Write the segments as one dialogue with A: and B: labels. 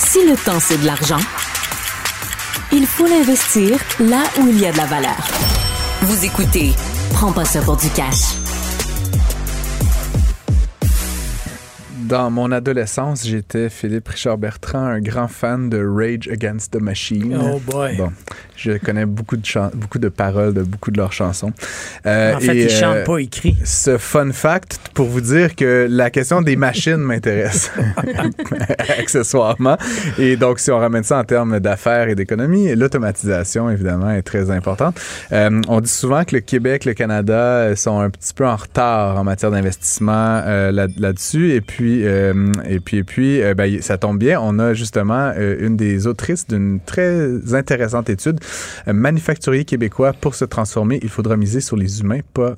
A: Si le temps, c'est de l'argent, il faut l'investir là où il y a de la valeur. Vous écoutez Prends pas ça pour du cash.
B: Dans mon adolescence, j'étais Philippe Richard Bertrand, un grand fan de Rage Against the Machine.
C: Oh boy.
B: Bon, je connais beaucoup de, beaucoup de paroles de beaucoup de leurs chansons. Euh,
C: En fait,
B: et,
C: il chante
B: euh,
C: pas, il crie.
B: Ce fun fact pour vous dire que la question des machines m'intéresse accessoirement. Et donc, si on ramène ça en termes d'affaires et d'économie, l'automatisation, évidemment, est très importante. Euh, on dit souvent que le Québec, le Canada sont un petit peu en retard en matière d'investissement là- là-dessus. et puis, et puis, et puis ben, ça tombe bien. On a justement une des autrices d'une très intéressante étude. Euh, manufacturier québécois, pour se transformer, il faudra miser sur les humains, pas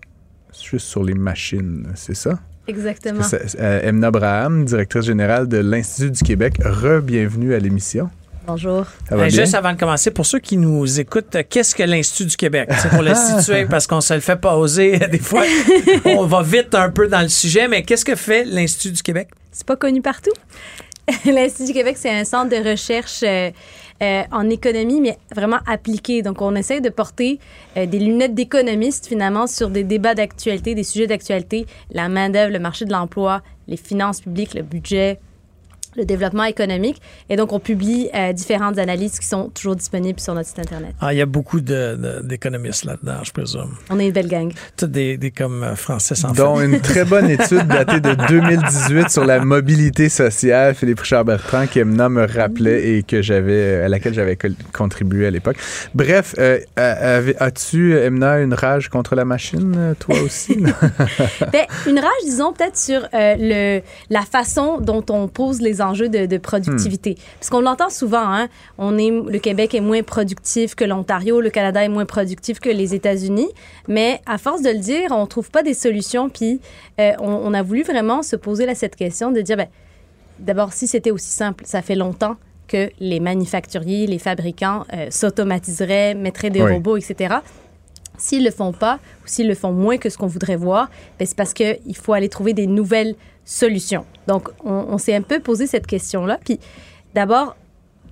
B: juste sur les machines, c'est ça?
D: Exactement.
B: Euh, Emna Braham, directrice générale de l'Institut du Québec, re-bienvenue à l'émission.
D: Bonjour.
B: Ça va
C: Ben,
B: bien?
C: juste avant de commencer, pour ceux qui nous écoutent, euh, qu'est-ce que l'Institut du Québec? C'est pour le situer, parce qu'on se le fait pas oser. Des fois, on va vite un peu dans le sujet, mais qu'est-ce que fait l'Institut du Québec?
D: C'est pas connu partout. L'Institut du Québec, c'est un centre de recherche euh, en économie, mais vraiment appliqué. Donc, on essaie de porter euh, des lunettes d'économiste, finalement, sur des débats d'actualité, des sujets d'actualité, la main-d'œuvre, le marché de l'emploi, les finances publiques, le budget, le développement économique. Et donc, on publie euh, différentes analyses qui sont toujours disponibles sur notre site Internet.
C: Ah, il y a beaucoup d'économistes là-dedans, je présume.
D: On est une belle gang.
C: Tous des, des comme euh, français sans
B: Dont une très bonne étude datée de 2018 sur la mobilité sociale, Philippe Richard Bertrand, que Emna me rappelait et que j'avais, à laquelle j'avais contribué à l'époque. Bref, euh, as-tu, Emna, une rage contre la machine, toi aussi?
D: Ben, une rage, disons, peut-être sur euh, le, la façon dont on pose les enjeux de, de productivité. Parce qu'on l'entend souvent, hein, on est, le Québec est moins productif que l'Ontario, le Canada est moins productif que les États-Unis, mais à force de le dire, on trouve pas des solutions, puis euh, on, on a voulu vraiment se poser là, cette question de dire, ben, d'abord, si c'était aussi simple, ça fait longtemps que les manufacturiers, les fabricants euh, s'automatiseraient, mettraient des
B: Oui.
D: robots, etc. S'ils le font pas ou s'ils le font moins que ce qu'on voudrait voir, ben, c'est parce qu'il faut aller trouver des nouvelles solutions. Donc, on, on s'est un peu posé cette question-là. Puis, d'abord,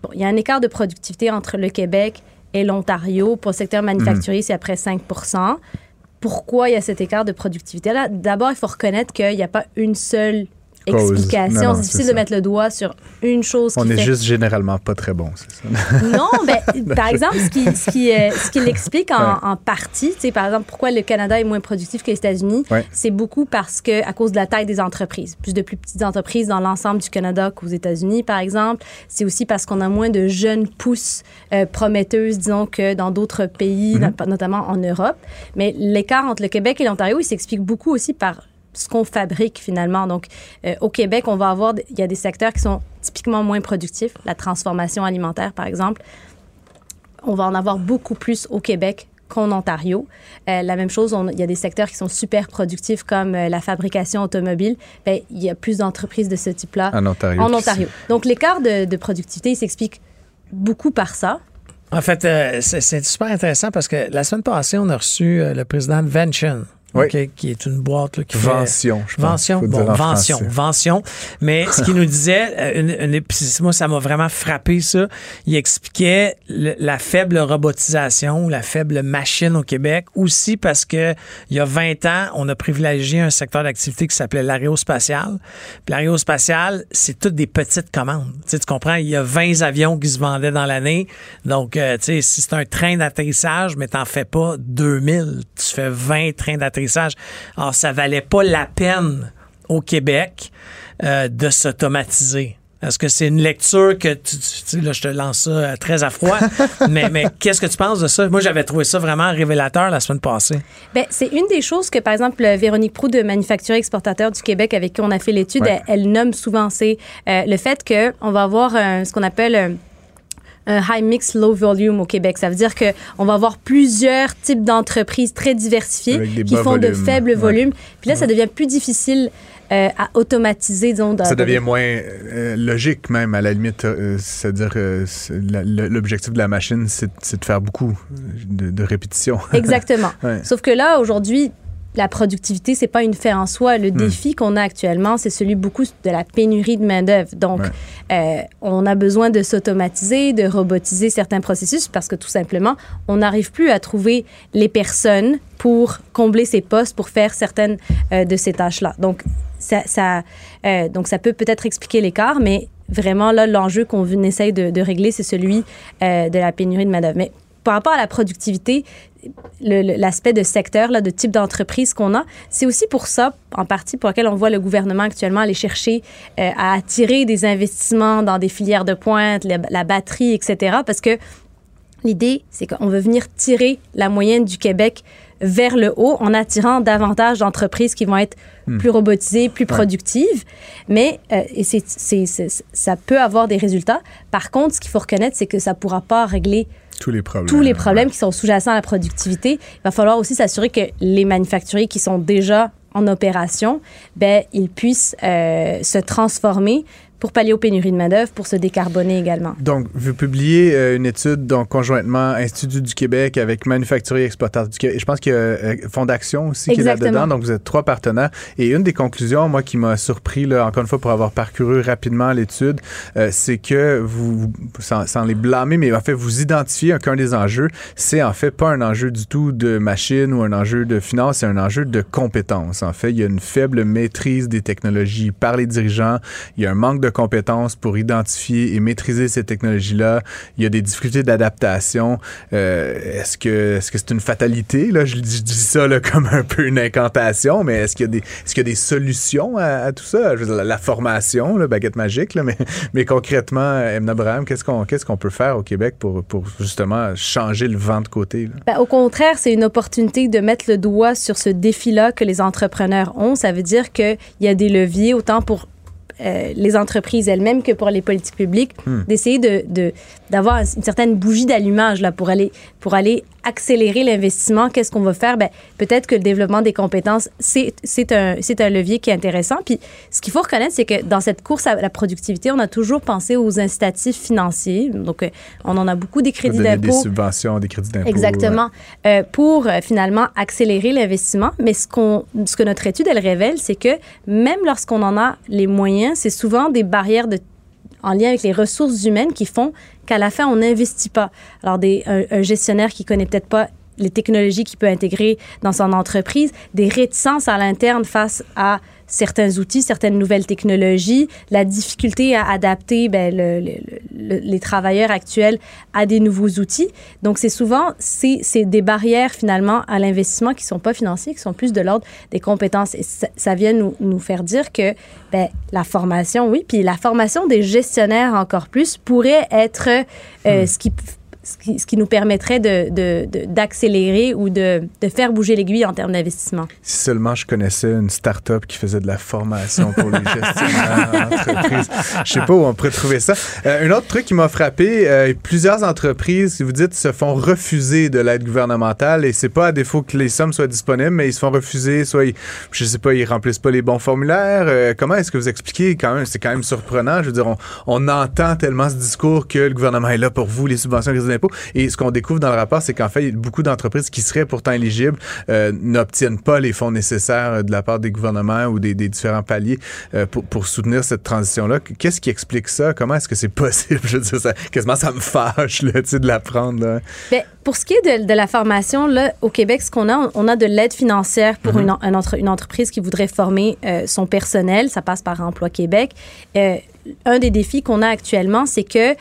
D: bon, il y a un écart de productivité entre le Québec et l'Ontario. Pour le secteur manufacturier, c'est à près 5 Pourquoi il y a cet écart de productivité-là? D'abord, il faut reconnaître qu'il n'y a pas une seule
B: Cause.
D: explication. C'est difficile de mettre le doigt sur une chose
B: On est
D: fait
B: juste généralement pas très bon, c'est ça?
D: non, ben, par exemple, ce qui, ce qui, euh, ce qui l'explique en,
B: Ouais.
D: en partie, tu sais, par exemple, pourquoi le Canada est moins productif que les États-Unis,
B: Ouais.
D: c'est beaucoup parce que à cause de la taille des entreprises. Plus de plus petites entreprises dans l'ensemble du Canada qu'aux États-Unis, par exemple. C'est aussi parce qu'on a moins de jeunes pousses euh, prometteuses, disons, que dans d'autres pays,
B: Mhm.
D: not- notamment en Europe. Mais l'écart entre le Québec et l'Ontario, il s'explique beaucoup aussi par ce qu'on fabrique finalement. Donc, euh, au Québec, on va avoir, il y a des secteurs qui sont typiquement moins productifs, la transformation alimentaire, par exemple. On va en avoir beaucoup plus au Québec qu'en Ontario. Euh, la même chose, il y a des secteurs qui sont super productifs comme euh, la fabrication automobile. Ben, il y a plus d'entreprises de ce type-là
B: En Ontario.
D: en
B: qu'ici.
D: Ontario. Donc, l'écart de, de productivité, il s'explique beaucoup par ça.
C: En fait, euh, c'est super intéressant parce que la semaine passée, on a reçu euh, le président de Vention.
B: Oui.
C: Qui est une boîte là, qui fait-
B: Vention, je pense.
C: Vention, bon, Vention. Vention. Mais ce qu'il nous disait, euh, une, une- moi, ça m'a vraiment frappé, ça. Il expliquait le- la faible robotisation, la faible machine au Québec, aussi parce que il y a 20 ans, on a privilégié un secteur d'activité qui s'appelait l'aérospatial. Puis l'aérospatial, c'est toutes des petites commandes. Tu, sais, tu comprends? Il y a 20 avions qui se vendaient dans l'année. Donc, euh, tu sais, si c'est un train d'atterrissage, mais t'en fais pas 2000, tu fais 20 trains d'atterrissage. Alors, ça valait pas la peine au Québec euh, de s'automatiser. Est-ce que c'est une lecture que tu, tu- là, je te lance ça euh, très à froid, mais, mais qu'est-ce que tu penses de ça? Moi, j'avais trouvé ça vraiment révélateur la semaine passée.
D: Ben, c'est une des choses que, par exemple, Véronique Proux de Manufacturier Exportateur du Québec, avec qui on a fait l'étude,
B: Ouais.
D: elle, elle nomme souvent, c'est euh, le fait qu'on va avoir ce qu'on appelle un, high mix low volume au Québec. Ça veut dire que on va avoir plusieurs types d'entreprises très diversifiées qui font de faibles
B: Ouais.
D: volumes. Puis là, ça devient plus difficile euh, à automatiser, disons.
B: Ça devient moins euh, logique même, à la limite. euh, C'est-à-dire, l'objectif de la machine, c'est c'est de faire beaucoup de, de répétitions.
D: Exactement.
B: Ouais.
D: Sauf que là, aujourd'hui, la productivité, c'est pas une fin en soi. Le défi qu'on a actuellement, c'est celui beaucoup de la pénurie de main-d'œuvre. Donc, euh, on a besoin de s'automatiser, de robotiser certains processus parce que tout simplement, on n'arrive plus à trouver les personnes pour combler ces postes, pour faire certaines euh, de ces tâches-là. Donc, ça, ça euh, donc, ça peut peut-être expliquer l'écart, mais vraiment, là, l'enjeu qu'on essaye de, de régler, c'est celui de la pénurie de main-d'œuvre. Mais par rapport à la productivité, l'aspect de secteur, là, de type d'entreprise qu'on a, c'est aussi pour ça, en partie, pour lequel on voit le gouvernement actuellement aller chercher euh, à attirer des investissements dans des filières de pointe, la, batterie, etc. Parce que l'idée, c'est qu'on veut venir tirer la moyenne du Québec vers le haut en attirant davantage d'entreprises qui vont être hmm. plus robotisées, plus productives. Mais euh, et ça peut avoir des résultats. Par contre, ce qu'il faut reconnaître, c'est que ça ne pourra pas régler
B: tous les problèmes.
D: Tous les problèmes qui sont sous-jacents à la productivité. Il va falloir aussi s'assurer que les manufacturiers qui sont déjà en opération, ben, ils puissent euh, se transformer pour pallier aux pénuries de main-d'œuvre, pour se décarboner également.
B: Donc, vous publiez euh, une étude donc, conjointement Institut du Québec avec Manufacturier Exploitateurs du Québec. Je pense qu'il y a euh, aussi qui est là-dedans. Donc, vous êtes trois partenaires. Et une des conclusions, moi, qui m'a surpris, là, encore une fois, pour avoir parcouru rapidement l'étude, euh, c'est que vous, sans, sans, les blâmer, mais en fait, vous identifiez qu'un des enjeux, c'est en fait pas un enjeu du tout de machine ou un enjeu de finance, c'est un enjeu de compétences. En fait, il y a une faible maîtrise des technologies par les dirigeants. Il y a un manque de compétences pour identifier et maîtriser ces technologies-là. Il y a des difficultés d'adaptation. Euh, est-ce que est-ce que c'est une fatalité? Là je, dis ça là, comme un peu une incantation, mais est-ce qu'il y a des est-ce qu'il y a des solutions à, tout ça? La, formation, la baguette magique, là, mais mais concrètement, Emna Abraham, qu'est-ce qu'on qu'est-ce qu'on peut faire au Québec pour pour justement changer le vent de côté
D: ben, au contraire, c'est une opportunité de mettre le doigt sur ce défi-là que les entrepreneurs ont. Ça veut dire qu'il y a des leviers autant pour euh, les entreprises elles-mêmes que pour les politiques publiques, hmm. d'essayer de, d'avoir une certaine bougie d'allumage là pour aller pour aller accélérer l'investissement. Qu'est-ce qu'on va faire? Ben peut-être que le développement des compétences c'est c'est un c'est un levier qui est intéressant. Puis ce qu'il faut reconnaître c'est que dans cette course à la productivité, on a toujours pensé aux incitatifs financiers. Donc euh, on en a beaucoup des crédits d'impôt,
B: des subventions, des crédits d'impôt.
D: Exactement euh, pour finalement accélérer l'investissement. Mais ce qu'on ce que notre étude elle révèle, c'est que même lorsqu'on en a les moyens, c'est souvent des barrières de en lien avec les ressources humaines qui font qu'à la fin, on n'investit pas. Alors, des, un, gestionnaire qui connaît peut-être pas les technologies qu'il peut intégrer dans son entreprise, des réticences à l'interne face à certains outils, certaines nouvelles technologies, la difficulté à adapter ben, les travailleurs actuels à des nouveaux outils. Donc, c'est souvent c'est, des barrières finalement à l'investissement qui sont pas financiers, qui sont plus de l'ordre des compétences. Et ça, vient nous, nous, faire dire que ben, la formation, oui, puis la formation des gestionnaires encore plus pourrait être euh, hmm. ce qui ce qui, nous permettrait d'accélérer de, ou de, faire bouger l'aiguille en termes d'investissement.
B: Si seulement je connaissais une start-up qui faisait de la formation pour les gestionnaires d'entreprise. Je sais pas où on pourrait trouver ça. Euh, un autre truc qui m'a frappé, euh, plusieurs entreprises, vous dites, se font refuser de l'aide gouvernementale et c'est pas à défaut que les sommes soient disponibles, mais ils se font refuser, soit ils, je sais pas, ils remplissent pas les bons formulaires. Euh, comment est-ce que vous expliquez quand même, c'est quand même surprenant. Je veux dire, on, entend tellement ce discours que le gouvernement est là pour vous, les subventions, et ce qu'on découvre dans le rapport, c'est qu'en fait, beaucoup d'entreprises qui seraient pourtant éligibles euh, n'obtiennent pas les fonds nécessaires euh, de la part des gouvernements ou des, différents paliers euh, pour, soutenir cette transition-là. Qu'est-ce qui explique ça? Comment est-ce que c'est possible? Je veux dire, ça, quasiment ça me fâche là, de l'apprendre.
D: Bien, pour ce qui est de, la formation, là, au Québec, ce qu'on a, on a de l'aide financière pour mm-hmm. une, entre, une, entreprise qui voudrait former son personnel. Ça passe par Emploi Québec. Un des défis qu'on a actuellement, c'est que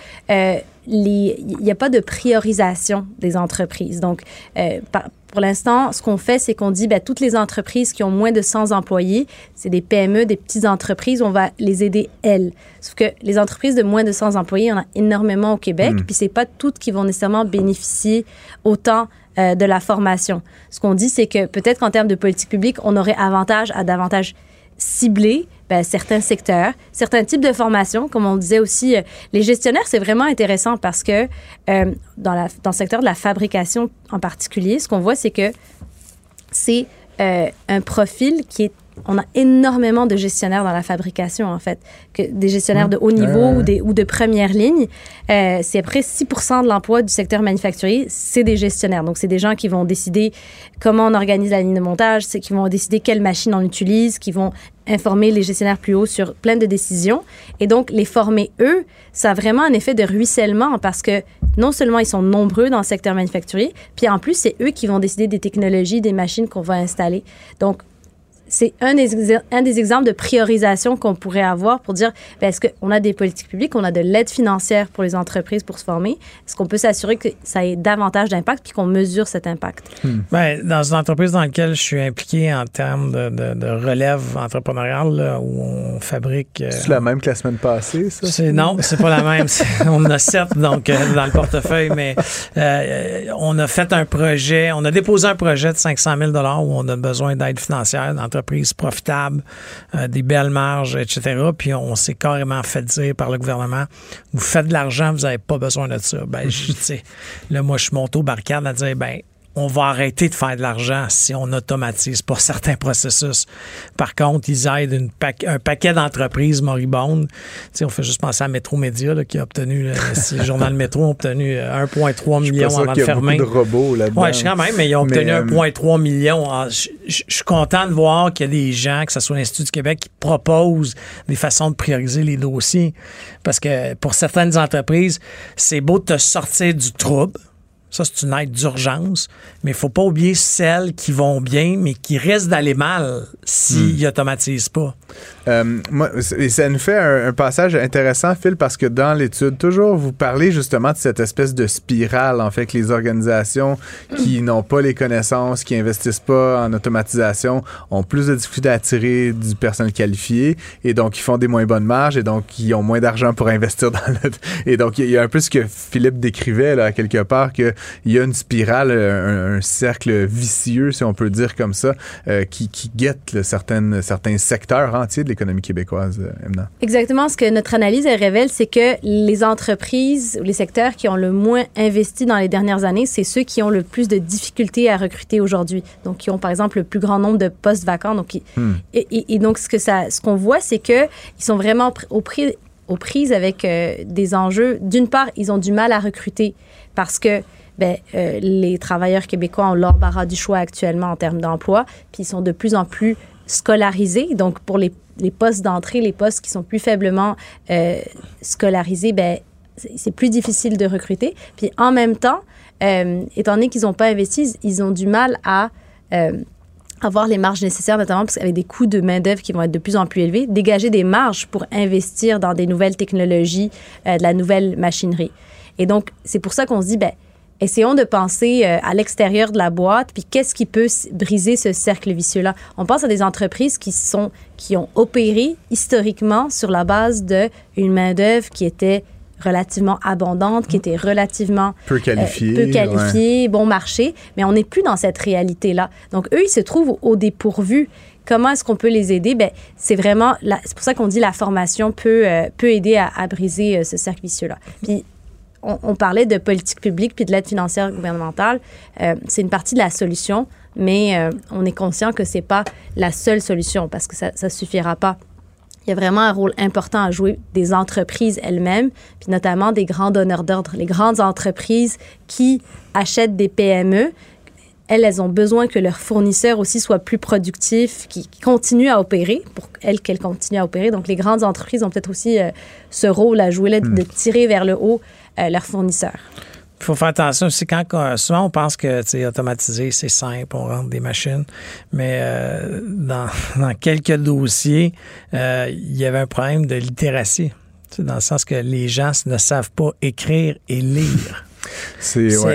D: il n'y a pas de priorisation des entreprises. Donc, euh, pour l'instant, ce qu'on fait, c'est qu'on dit, ben, toutes les entreprises qui ont moins de 100 employés, c'est des PME, des petites entreprises, on va les aider, elles. Sauf que les entreprises de moins de 100 employés, il y en a énormément au Québec, mm. puis c'est pas toutes qui vont nécessairement bénéficier autant euh, de la formation. Ce qu'on dit, c'est que peut-être qu'en termes de politique publique, on aurait avantage à davantage cibler ben, certains secteurs, certains types de formations. Comme on disait aussi, euh, les gestionnaires, c'est vraiment intéressant parce que euh, dans, la, dans le secteur de la fabrication en particulier, ce qu'on voit, c'est que c'est euh, un profil qui est on a énormément de gestionnaires dans la fabrication, en fait, que des gestionnaires de haut niveau ou, des, ou de première ligne. Euh, c'est à peu près 6 de l'emploi du secteur manufacturier, c'est des gestionnaires. Donc, c'est des gens qui vont décider comment on organise la ligne de montage, c'est qui vont décider quelle machine on utilise, qui vont informer les gestionnaires plus hauts sur plein de décisions. Et donc, les former, eux, ça a vraiment un effet de ruissellement parce que non seulement ils sont nombreux dans le secteur manufacturier, puis en plus, c'est eux qui vont décider des technologies, des machines qu'on va installer. Donc, c'est un des, un des exemples de priorisation qu'on pourrait avoir pour dire ben, est-ce qu'on a des politiques publiques, on a de l'aide financière pour les entreprises pour se former? Est-ce qu'on peut s'assurer que ça ait davantage d'impact puis qu'on mesure cet impact?
C: Hmm. ben, Dans une entreprise dans laquelle je suis impliqué en termes de, de, relève entrepreneuriale, où on fabrique.
B: Euh, c'est la même que la semaine passée, ça?
C: C'est, Non, c'est pas la même. on en a sept donc, euh, dans le portefeuille, mais euh, on a fait un projet, on a déposé un projet de 500 000 où on a besoin d'aide financière entreprises profitables, euh, des belles marges, etc. Puis on s'est carrément fait dire par le gouvernement, vous faites de l'argent, vous n'avez pas besoin de ça. Ben, je, là, moi, je suis monté au barricade à dire, ben, on va arrêter de faire de l'argent si on automatise pas certains processus. Par contre, ils aident un paquet d'entreprises moribondes. on fait juste penser à Métro Média qui a obtenu, le journal Métro a obtenu 1,3 million avant de fermer.
B: De robots là-dedans.
C: Oui, je quand même, mais ils ont obtenu 1,3 euh, million. Ah, je, suis content de voir qu'il y a des gens, que ce soit l'Institut du Québec, qui proposent des façons de prioriser les dossiers. Parce que pour certaines entreprises, c'est beau de te sortir du trouble ça, c'est une aide d'urgence. Mais il faut pas oublier celles qui vont bien, mais qui risquent d'aller mal s'ils n'automatisent hmm. pas.
B: Euh, moi, ça nous fait un, passage intéressant, Phil, parce que dans l'étude, toujours, vous parlez justement de cette espèce de spirale, en fait, que les organisations qui n'ont pas les connaissances, qui investissent pas en automatisation, ont plus de difficultés à attirer du personnel qualifié, et donc ils font des moins bonnes marges, et donc ils ont moins d'argent pour investir dans le... Et donc, il y a un peu ce que Philippe décrivait, là, quelque part, qu'il y a une spirale, un, cercle vicieux, si on peut dire comme ça, euh, qui, qui guette certaines, certains secteurs entiers de l'économie québécoise, euh, Emna.
D: Exactement. Ce que notre analyse révèle, c'est que les entreprises ou les secteurs qui ont le moins investi dans les dernières années, c'est ceux qui ont le plus de difficultés à recruter aujourd'hui. Donc, qui ont, par exemple, le plus grand nombre de postes vacants. Donc, hmm. et, donc, ce que ça, ce qu'on voit, c'est que ils sont vraiment au prix aux prises avec euh, des enjeux. D'une part, ils ont du mal à recruter parce que ben, euh, les travailleurs québécois ont l'embarras du choix actuellement en termes d'emploi, puis ils sont de plus en plus scolarisés. Donc, pour les les postes d'entrée, les postes qui sont plus faiblement euh, scolarisés, ben, c'est plus difficile de recruter. Puis en même temps, euh, étant donné qu'ils n'ont pas investi, ils ont du mal à euh, avoir les marges nécessaires, notamment parce qu'avec des coûts de main-d'œuvre qui vont être de plus en plus élevés, dégager des marges pour investir dans des nouvelles technologies, de la nouvelle machinerie. Et donc, c'est pour ça qu'on se dit, ben, essayons de penser euh, à l'extérieur de la boîte, puis qu'est-ce qui peut briser ce cercle vicieux-là. On pense à des entreprises qui sont qui ont opéré historiquement sur la base d'une main d'œuvre qui était relativement abondante, qui était relativement
B: peu qualifiée,
D: peu qualifiée bon marché, mais on n'est plus dans cette réalité-là. Donc eux, ils se trouvent au dépourvu. Comment est-ce qu'on peut les aider? Ben c'est vraiment c'est pour ça qu'on dit la formation peut euh, peut aider à, à briser euh, ce cercle vicieux-là. Puis on, parlait de politique publique puis de l'aide financière gouvernementale. Euh, c'est une partie de la solution, mais euh, on est conscient que c'est pas la seule solution parce que ça ne suffira pas. Il y a vraiment un rôle important à jouer des entreprises elles-mêmes, puis notamment des grands donneurs d'ordre, les grandes entreprises qui achètent des PME. Elles, elles ont besoin que leurs fournisseurs aussi soient plus productifs, qui, continuent à opérer, pour elles qu'elles continuent à opérer. Donc, les grandes entreprises ont peut-être aussi euh, ce rôle à jouer là, de, de hmm. tirer vers le haut euh, leurs fournisseurs.
C: Il faut faire attention aussi quand souvent on pense que automatiser c'est simple, on rentre des machines, mais euh, dans, quelques dossiers, euh, il y avait un problème de littératie, dans le sens que les gens ne savent pas écrire et lire.
B: C'est, on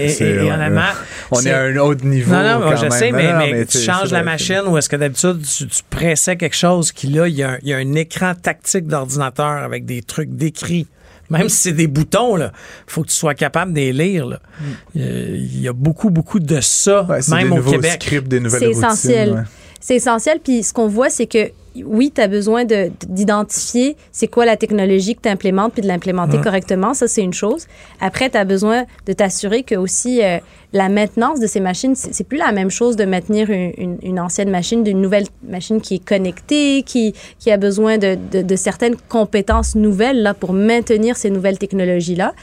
B: est à un autre niveau.
C: Non, non, je sais, mais, tu changes la machine ou est-ce que d'habitude tu, pressais quelque chose qui là, il y, a il y a un écran tactique d'ordinateur avec des trucs décrits même si c'est des boutons, il faut que tu sois capable de les lire. Là. Mm. Il y a beaucoup, beaucoup de ça, même au Québec.
B: Scripts, des nouvelles
D: c'est essentiel. C'est essentiel. Puis ce qu'on voit, c'est que oui, tu as besoin d'identifier c'est quoi la technologie que tu implémentes puis de l'implémenter correctement. Ça, c'est une chose. Après, tu as besoin de t'assurer que aussi euh, la maintenance de ces machines, c'est plus la même chose de maintenir une, une, ancienne machine d'une nouvelle machine qui est connectée, qui, qui a besoin de, de, de, certaines compétences nouvelles là, pour maintenir ces nouvelles technologies-là.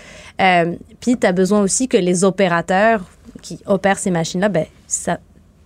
D: Euh, puis, tu as besoin aussi que les opérateurs qui opèrent ces machines-là, ben, ça,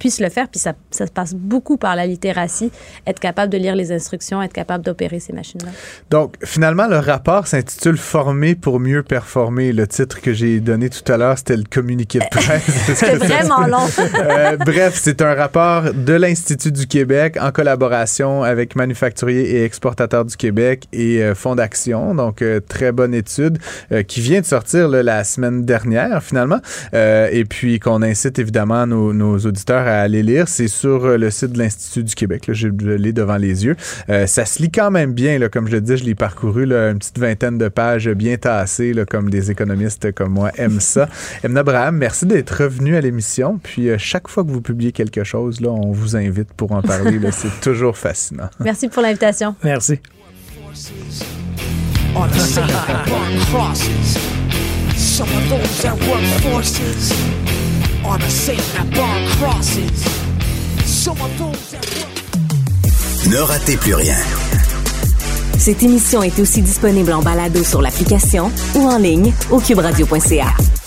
D: puisse le faire. Puis ça, ça passe beaucoup par la littératie, être capable de lire les instructions, être capable d'opérer ces machines-là.
B: Donc, finalement, le rapport s'intitule Former pour mieux performer. Le titre que j'ai donné tout à l'heure, c'était le communiqué de presse.
D: c'était vraiment long.
B: euh, bref, c'est un rapport de l'Institut du Québec en collaboration avec Manufacturiers et Exportateurs du Québec et euh, Fonds d'Action. Donc, euh, très bonne étude euh, qui vient de sortir là, la semaine dernière, finalement. Euh, et puis, qu'on incite évidemment nos, nos auditeurs à à aller lire. C'est sur euh, le site de l'Institut du Québec. Là, je l'ai devant les yeux. Euh, ça se lit quand même bien. Là, comme je le dis, je l'ai parcouru là, une petite vingtaine de pages bien tassées, là, comme des économistes comme moi aiment ça. Emna Abraham, merci d'être revenu à l'émission. Puis euh, chaque fois que vous publiez quelque chose, là, on vous invite pour en parler. C'est toujours fascinant.
D: Merci pour l'invitation.
C: Merci. Some of those that work forces are the same that burn crosses. Some of those that work...
A: Ne ratez plus rien. Cette émission est aussi disponible en balado sur l'application ou en ligne au cuberadio.ca.